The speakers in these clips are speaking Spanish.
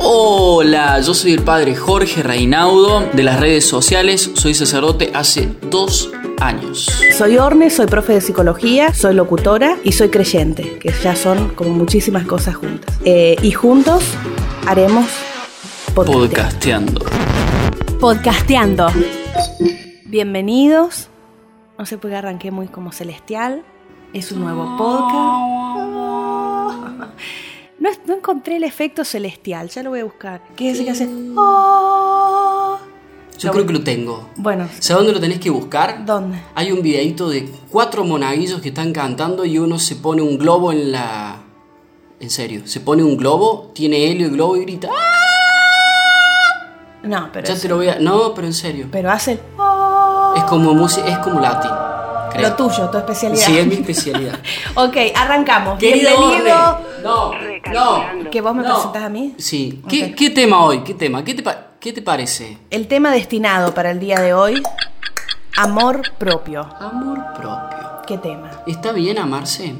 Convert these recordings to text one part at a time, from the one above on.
Hola, yo soy el padre Jorge Reinaudo de las redes sociales, soy sacerdote hace dos años. Soy Orne, soy profe de psicología, soy locutora y soy creyente, que ya son como muchísimas cosas juntas. Eh, y juntos haremos podcasteando. Podcasteando. Bienvenidos. No sé por qué arranqué muy como celestial. Es un nuevo podcast. No, no encontré el efecto celestial, ya lo voy a buscar. ¿Qué es que hace? Yo creo que lo tengo. Bueno, ¿Sabes dónde lo tenés que buscar? ¿dónde? Hay un videito de cuatro monaguillos que están cantando y uno se pone un globo en la... En serio, se pone un globo, tiene helio y globo y grita... ¡Ah! No, pero, Ya eso- te lo voy a... No, pero en serio. pero hace el- Es como música, es como latín. creo. lo tuyo, tu especialidad. Sí, es mi especialidad. ok, arrancamos. Querido Bienvenido. Orne, No, no. ¿Que vos me no. presentás a mí? Sí. ¿Qué, tema hoy? ¿Qué tema? ¿Qué te, qué te parece? El tema destinado para el día de hoy, amor propio. Amor propio. ¿Qué tema? ¿Está bien amarse?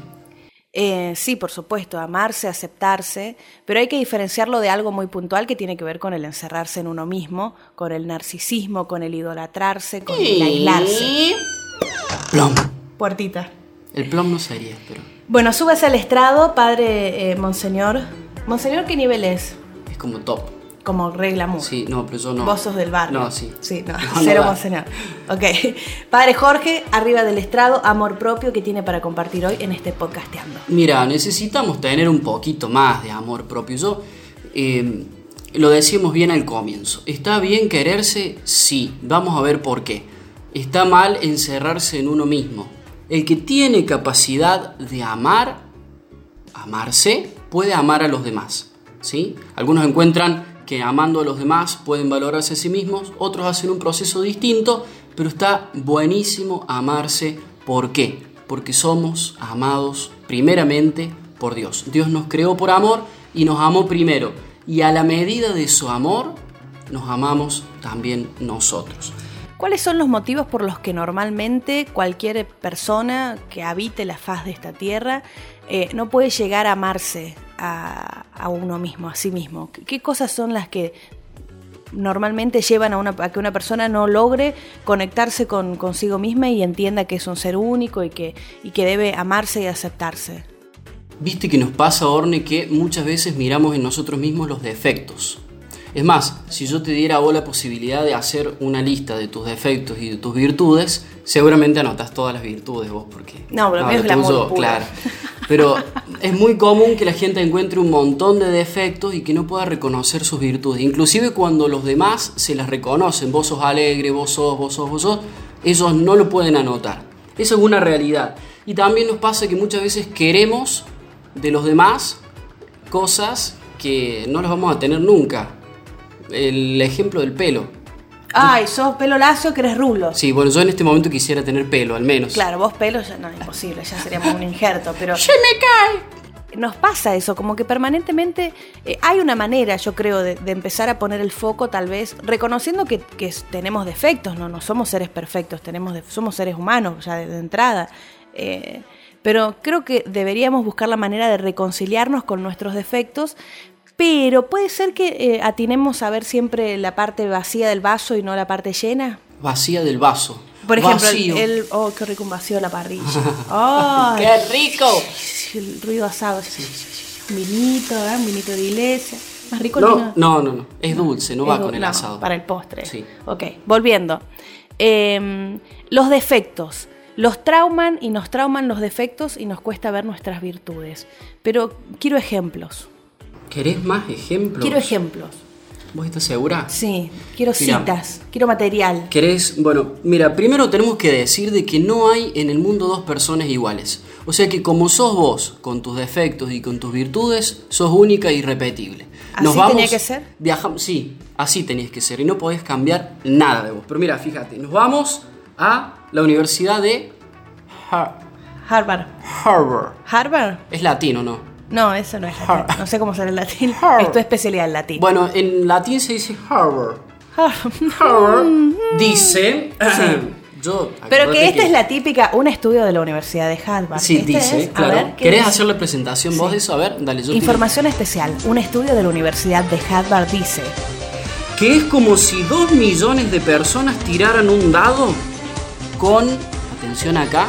Eh, sí, por supuesto, amarse, aceptarse, pero hay que diferenciarlo de algo muy puntual que tiene que ver con el encerrarse en uno mismo, con el narcisismo, con el idolatrarse, con el aislarse. Plom. Puertita. El plom no sería, pero Bueno, súbase al estrado, padre eh, Monseñor. Monseñor, ¿qué nivel es? es como top. Como regla mu. Sí, no, pero yo no. Vos sos del barrio. No, sí. Sí, no, No, cero monseñor. Ok. Padre Jorge, arriba del estrado, amor propio que tiene para compartir hoy en este podcasteando. Mira, necesitamos tener un poquito más de amor propio. Yo eh, lo decíamos bien al comienzo. ¿Está bien quererse? Sí. Vamos a ver por qué. Está mal encerrarse en uno mismo. El que tiene capacidad de amar, amarse, puede amar a los demás. ¿sí? Algunos encuentran que amando a los demás pueden valorarse a sí mismos, otros hacen un proceso distinto, pero está buenísimo amarse. ¿Por qué? Porque somos amados primeramente por Dios. Dios nos creó por amor y nos amó primero. Y a la medida de su amor, nos amamos también nosotros. ¿Cuáles son los motivos por los que normalmente cualquier persona que habite la faz de esta tierra eh, no puede llegar a amarse a, uno mismo, a sí mismo? ¿Qué- ¿Qué cosas son las que normalmente llevan a que una persona no logre conectarse con consigo misma y entienda que es un ser único y que, y que debe amarse y aceptarse? Viste que nos pasa, Orne, que muchas veces miramos en nosotros mismos los defectos. Es más, si yo te diera a vos la posibilidad de hacer una lista de tus defectos y de tus virtudes, seguramente anotas todas las virtudes vos, porque... No, pero lo mío es puro. claro. Pero es muy común que la gente encuentre un montón de defectos y que no pueda reconocer sus virtudes. Inclusive cuando los demás se las reconocen, vos sos alegre, vos sos, vos sos, vos sos, ellos no lo pueden anotar. Eso es una realidad. Y también nos pasa que muchas veces queremos de los demás cosas que no las vamos a tener nunca. El ejemplo del pelo. Ay, sos pelo lacio que eres rulo. Sí, bueno, yo en este momento quisiera tener pelo, al menos. Claro, vos pelo ya no, imposible, ya seríamos un injerto, pero... ¡Se me cae! Nos pasa eso, como que permanentemente eh, hay una manera, yo creo, de, de empezar a poner el foco, tal vez, reconociendo que, tenemos defectos, no, no somos seres perfectos, tenemos somos seres humanos ya de, de entrada. eh, pero creo que deberíamos buscar la manera de reconciliarnos con nuestros defectos, pero puede ser que eh, atinemos a ver siempre la parte vacía del vaso y no la parte llena. Vacía del vaso. Por ejemplo, el, Vacío. el- oh, qué rico un vacío de la parrilla. ¡Qué rico! el ruido asado. Un vinito. Un vinito de iglesia. Más rico el No, vino. no, no, no. Es dulce, no Es va con el no, asado. Para el postre. Sí. Ok, volviendo. Eh, los defectos. Los trauman y nos trauman los defectos y nos cuesta ver nuestras virtudes. Pero quiero ejemplos. ¿Querés más ejemplos? Quiero ejemplos. ¿Vos estás segura? Sí, quiero Mira. citas, quiero material. ¿Querés? Bueno, mira, primero tenemos que decir de que no hay en el mundo dos personas iguales. O sea que como sos vos, con tus defectos y con tus virtudes, sos única e irrepetible. ¿Así tenía que ser? Viajamos, sí, así tenías que ser y no podés cambiar nada de vos. Pero mira, fíjate, nos vamos a la Universidad de Har- Harvard. Harvard. ¿Harvard? Es latino, ¿no? No, eso no es latín. No sé cómo será el latín. Harvard. Es tu especialidad el latín. Bueno, en latín se dice Harvard. Harvard. Harvard dice, Yo, Pero que esta es la típica, un estudio de la Universidad de Harvard. Sí, Este dice, es, claro. ver, ¿qué ¿Querés hacer la presentación vos Sí. de eso? A ver, dale, yo te- Información especial. Un estudio de la Universidad de Harvard dice Que es como si dos millones de personas tiraran un dado con, atención acá,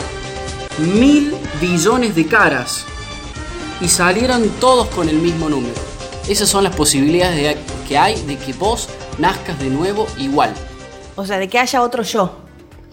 mil billones de caras y salieran todos con el mismo número. Esas son las posibilidades de- que hay de que vos nazcas de nuevo igual. O sea, de que haya otro yo.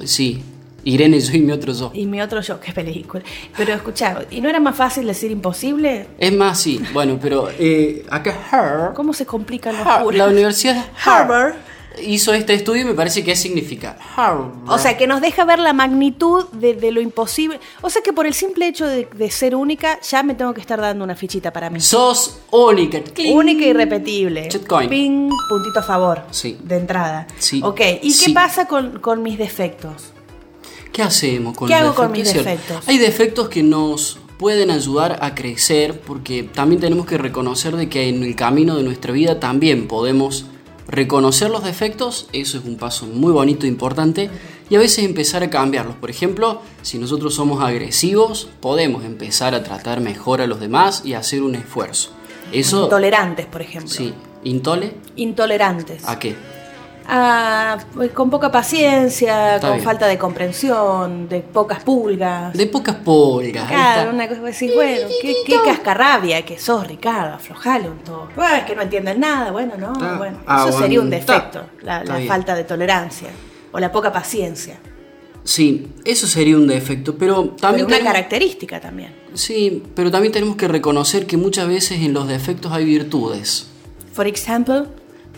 Sí, Irene, yo y mi otro yo. Y mi otro yo, qué película. Pero escuchá, ¿y no era más fácil decir imposible? Es más, sí, bueno, pero eh, acá Harvard, ¿Cómo se complican los la Universidad de Harvard. Hizo este estudio y me parece que significa Harvard. O sea, que nos deja ver la magnitud de, de lo imposible. O sea, que por el simple hecho de, de ser única, ya me tengo que estar dando una fichita para mí. sos única. Cling. Única y irrepetible. Shitcoin. Ping, puntito a favor. Sí. De entrada. Sí. Ok, ¿y Sí. qué pasa con, con mis defectos? ¿Qué hacemos con ¿Qué los hago con mis Es defectos? Hay defectos que nos pueden ayudar a crecer porque también tenemos que reconocer de que en el camino de nuestra vida también podemos reconocer los defectos, eso es un paso muy bonito e importante, y a veces empezar a cambiarlos. Por ejemplo, si nosotros somos agresivos, podemos empezar a tratar mejor a los demás y hacer un esfuerzo. Eso, Intolerantes, por ejemplo. sí, ¿intole? Intolerantes. ¿A qué? Ah, pues con poca paciencia, Está con bien. falta de comprensión, de pocas pulgas. De pocas polgas. ahí Claro, una cosa decís, bueno, qué, qué cascarrabia que sos, Ricardo, aflojale un toque. Bueno, es que no entienden nada, bueno, no, Está bueno. Eso sería un defecto, la, la falta de tolerancia o la poca paciencia. Sí, eso sería un defecto, pero Pero también una tenemos- característica también. Sí, pero también tenemos que reconocer que muchas veces en los defectos hay virtudes. For example,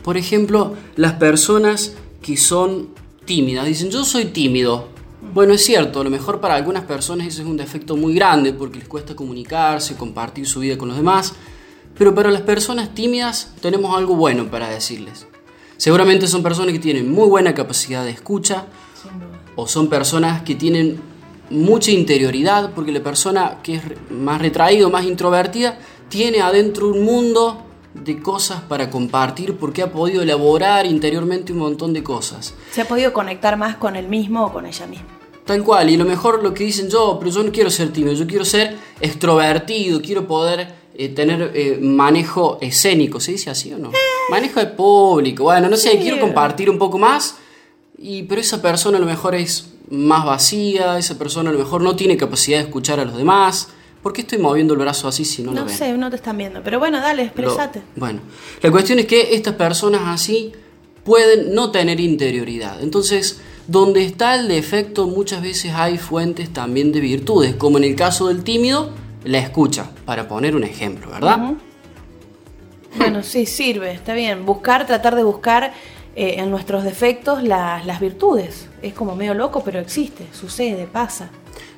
Por ejemplo, las personas que son tímidas dicen yo soy tímido. Bueno, es cierto, a lo mejor para algunas personas eso es un defecto muy grande porque les cuesta comunicarse, compartir su vida con los demás, pero para las personas tímidas tenemos algo bueno para decirles. Seguramente son personas que tienen muy buena capacidad de escucha, o son personas que tienen mucha interioridad, porque la persona que es más retraída o más introvertida tiene adentro un mundo de cosas para compartir porque ha podido elaborar interiormente un montón de cosas. se ha podido conectar más con él mismo o con ella misma. Tal cual, y lo mejor lo que dicen yo, pero yo no quiero ser tímido, yo quiero ser extrovertido, quiero poder eh, tener eh, manejo escénico, ¿se dice así o no? Manejo de público, bueno, no sé, quiero compartir un poco más, y, pero esa persona a lo mejor es más vacía, esa persona a lo mejor no tiene capacidad de escuchar a los demás. ¿Por qué estoy moviendo el brazo así si no, lo No ven? sé, no te están viendo, pero bueno, dale, Lo- expresate. bueno, la cuestión es que estas personas así pueden no tener interioridad. Entonces, donde está el defecto, muchas veces hay fuentes también de virtudes, como en el caso del tímido, la escucha, para poner un ejemplo, ¿verdad? Bueno, sí, sirve, está bien. Buscar, tratar de buscar eh, en nuestros defectos las virtudes. Es como medio loco, pero existe, sucede, pasa.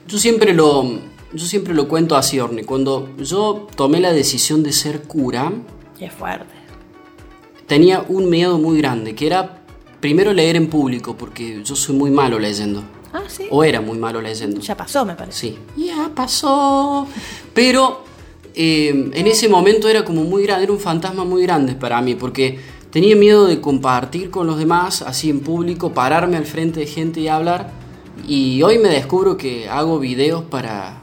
Yo siempre lo, yo siempre lo cuento así, Orne. Cuando yo tomé la decisión de ser cura, es fuerte. tenía un miedo muy grande, que era primero leer en público, porque yo soy muy malo leyendo. Ah, sí. O era muy malo leyendo. Ya pasó, me parece. Sí, ya pasó. Pero eh, en ese momento era como muy grande, era un fantasma muy grande para mí, porque tenía miedo de compartir con los demás, así en público, pararme al frente de gente y hablar. Y hoy me descubro que hago videos para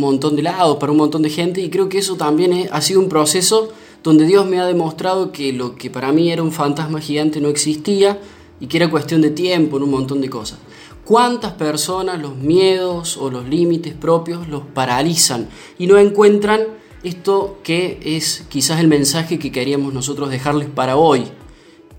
montón de lados, para un montón de gente, y creo que eso también ha sido un proceso donde Dios me ha demostrado que lo que para mí era un fantasma gigante no existía y que era cuestión de tiempo en un montón de cosas. ¿Cuántas personas los miedos o los límites propios los paralizan y no encuentran esto que es quizás el mensaje que queríamos nosotros dejarles para hoy?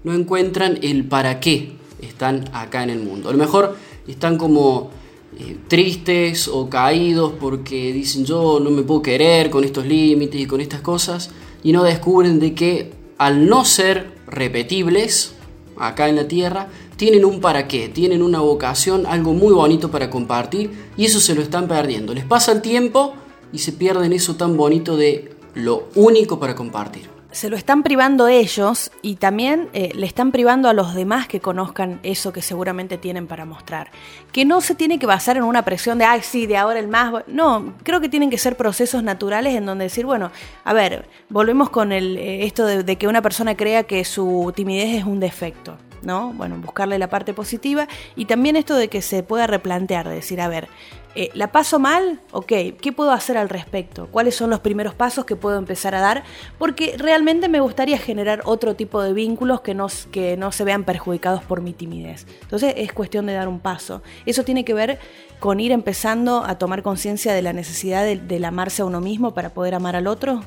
No encuentran el para qué están acá en el mundo. A lo mejor están como eh, tristes o caídos porque dicen yo no me puedo querer con estos límites y con estas cosas y no descubren de que al no ser repetibles acá en la tierra tienen un para qué, tienen una vocación, algo muy bonito para compartir y eso se lo están perdiendo. Les pasa el tiempo y se pierden eso tan bonito de lo único para compartir. Se lo están privando ellos y también eh, le están privando a los demás que conozcan eso que seguramente tienen para mostrar. Que no se tiene que basar en una presión de, ay, sí, de ahora el más. bu-". No, creo que tienen que ser procesos naturales en donde decir, bueno, a ver, volvemos con el, eh, esto de que una persona crea que su timidez es un defecto. ¿No? Bueno, buscarle la parte positiva y también esto de que se pueda replantear, de decir, a ver, eh, ¿la paso mal? Ok, ¿qué puedo hacer al respecto? ¿Cuáles son los primeros pasos que puedo empezar a dar? Porque realmente me gustaría generar otro tipo de vínculos que no, que no se vean perjudicados por mi timidez. Entonces es cuestión de dar un paso. Eso tiene que ver con ir empezando a tomar conciencia de la necesidad del amarse a uno mismo para poder amar al otro.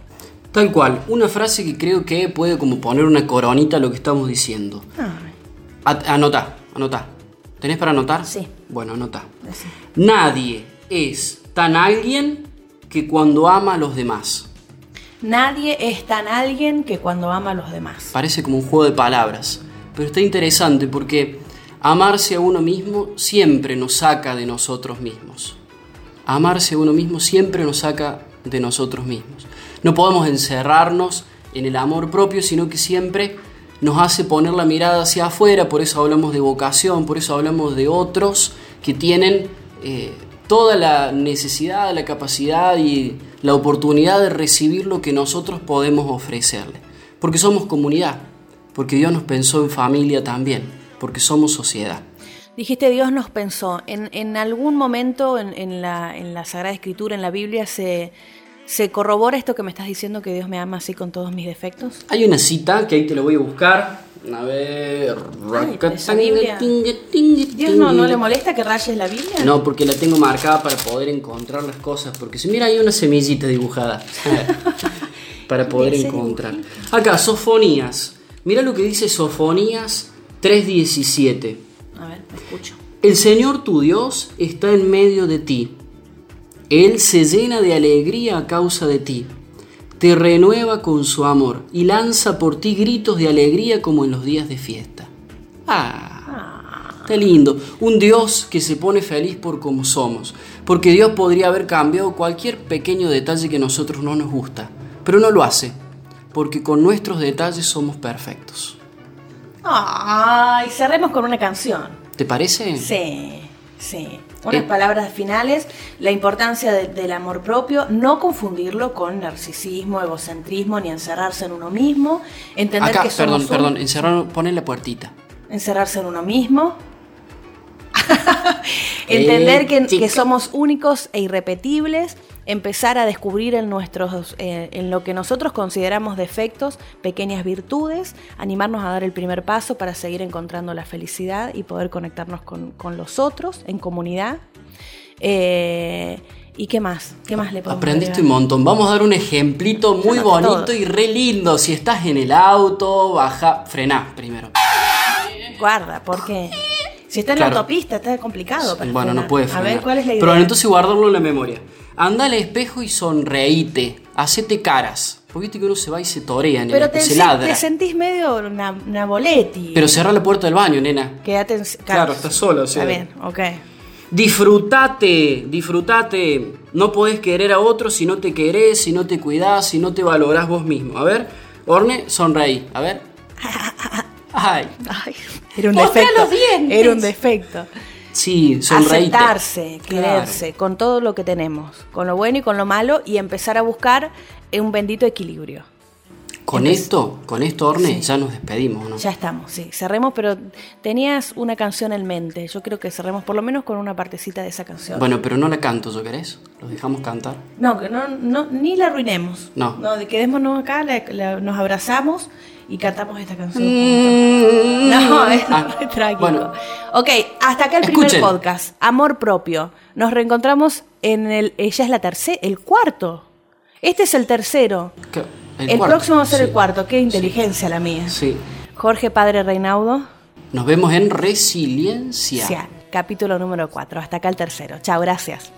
Tal cual, una frase que creo que puede como poner una coronita a lo que estamos diciendo. Anota, anota. ¿Tenés para anotar? Sí. Bueno, anota. Nadie es tan alguien que cuando ama a los demás. Nadie es tan alguien que cuando ama a los demás. Parece como un juego de palabras, pero está interesante porque amarse a uno mismo siempre nos saca de nosotros mismos. Amarse a uno mismo siempre nos saca de nosotros mismos. No podemos encerrarnos en el amor propio, sino que siempre nos hace poner la mirada hacia afuera, por eso hablamos de vocación, por eso hablamos de otros que tienen eh, toda la necesidad, la capacidad y la oportunidad de recibir lo que nosotros podemos ofrecerle. Porque somos comunidad, porque Dios nos pensó en familia también, porque somos sociedad. Dijiste Dios nos pensó. En, algún momento en, la, en la Sagrada Escritura, en la Biblia, se, ¿Se corrobora esto que me estás diciendo que Dios me ama así con todos mis defectos? Hay una cita que ahí te lo voy a buscar. A ver. Dios no, no le molesta que rayes la Biblia. No, porque la tengo marcada para poder encontrar las cosas. Porque si mira, hay una semillita dibujada. para poder encontrar. Acá, Sofonías. Mira lo que dice Sofonías 3:17. A ver, me escucho. El Señor tu Dios está en medio de ti él se llena de alegría a causa de ti, te renueva con su amor y lanza por ti gritos de alegría como en los días de fiesta. Ah, está lindo. Un Dios que se pone feliz por como somos, porque Dios podría haber cambiado cualquier pequeño detalle que a nosotros no nos gusta, pero no lo hace, porque con nuestros detalles somos perfectos. Ay, cerremos con una canción. ¿Te parece? Sí, sí. Unas palabras finales, la importancia del amor propio, no confundirlo con narcisismo, egocentrismo, ni encerrarse en uno mismo, entender que somos perdón, perdón, encerrar, poner la puertita. Encerrarse en uno mismo. entender que, que, somos únicos e irrepetibles, empezar a descubrir en, nuestros, eh, en lo que nosotros consideramos defectos pequeñas virtudes, animarnos a dar el primer paso para seguir encontrando la felicidad y poder conectarnos con, los otros en comunidad. Eh, ¿Y qué más? ¿Qué más le podemos Aprendiste un montón. Vamos a dar un ejemplito muy bonito y re lindo. Si estás en el auto, baja, frená primero. Guarda, porque si está en la autopista está complicado. bueno, no puede frenar. A ver, ¿cuál es la idea? Pero entonces guardarlo en la memoria. Anda al espejo y sonreíte. Hacete caras. Porque viste que uno se va y se torea, nena. Pero te, se ladra. te sentís medio una, una boletti. Pero cerra la puerta del baño, nena. Quédate en... Claro, estás solo, Está bien, ok. Disfrutate, disfrutate. No podés querer a otro si no te querés, si no te cuidás, si no te valorás vos mismo. A ver, Orne, sonreí. A ver. Ay. Ay. Era un defecto. Era un defecto. Sí, sonreírte. Aceptarse, quererse, con todo lo que tenemos, con lo bueno y con lo malo, y empezar a buscar un bendito equilibrio. Con esto, con esto, Orne, ya nos despedimos, ¿no? Ya estamos, sí. Cerremos, pero tenías una canción en mente. Yo creo que cerremos por lo menos con una partecita de esa canción. Bueno, pero no la canto, ¿yo querés? ¿Lo dejamos cantar? No, que no, no, ni la arruinemos. No. No, quedémonos acá, nos abrazamos y cantamos esta canción. Mm. No, es ah, trágico. Bueno. Ok, hasta acá el primer podcast. Amor propio. Nos reencontramos en el. Ella es la tercera, el cuarto. Este es el tercero. El, próximo va a ser el cuarto. Qué inteligencia la mía. Sí. Jorge Padre Reinaudo. Nos vemos en Resiliencia. Sí, capítulo número 4. Hasta acá el tercero. Chao, gracias.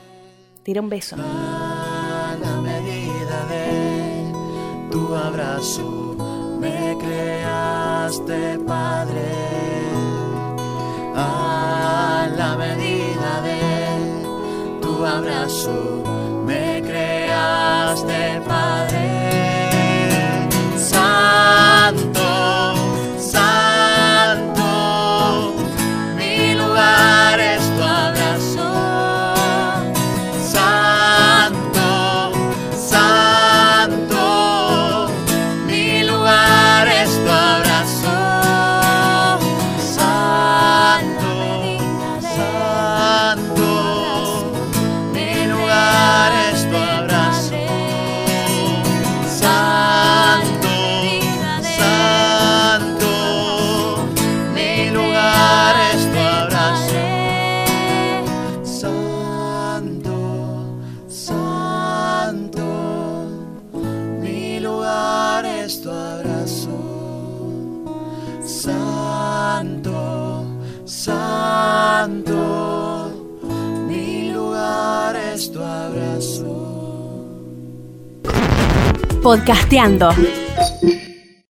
Tira un beso. A la medida de tu abrazo creaste, Padre, a la medida de tu abrazo, Podcasteando.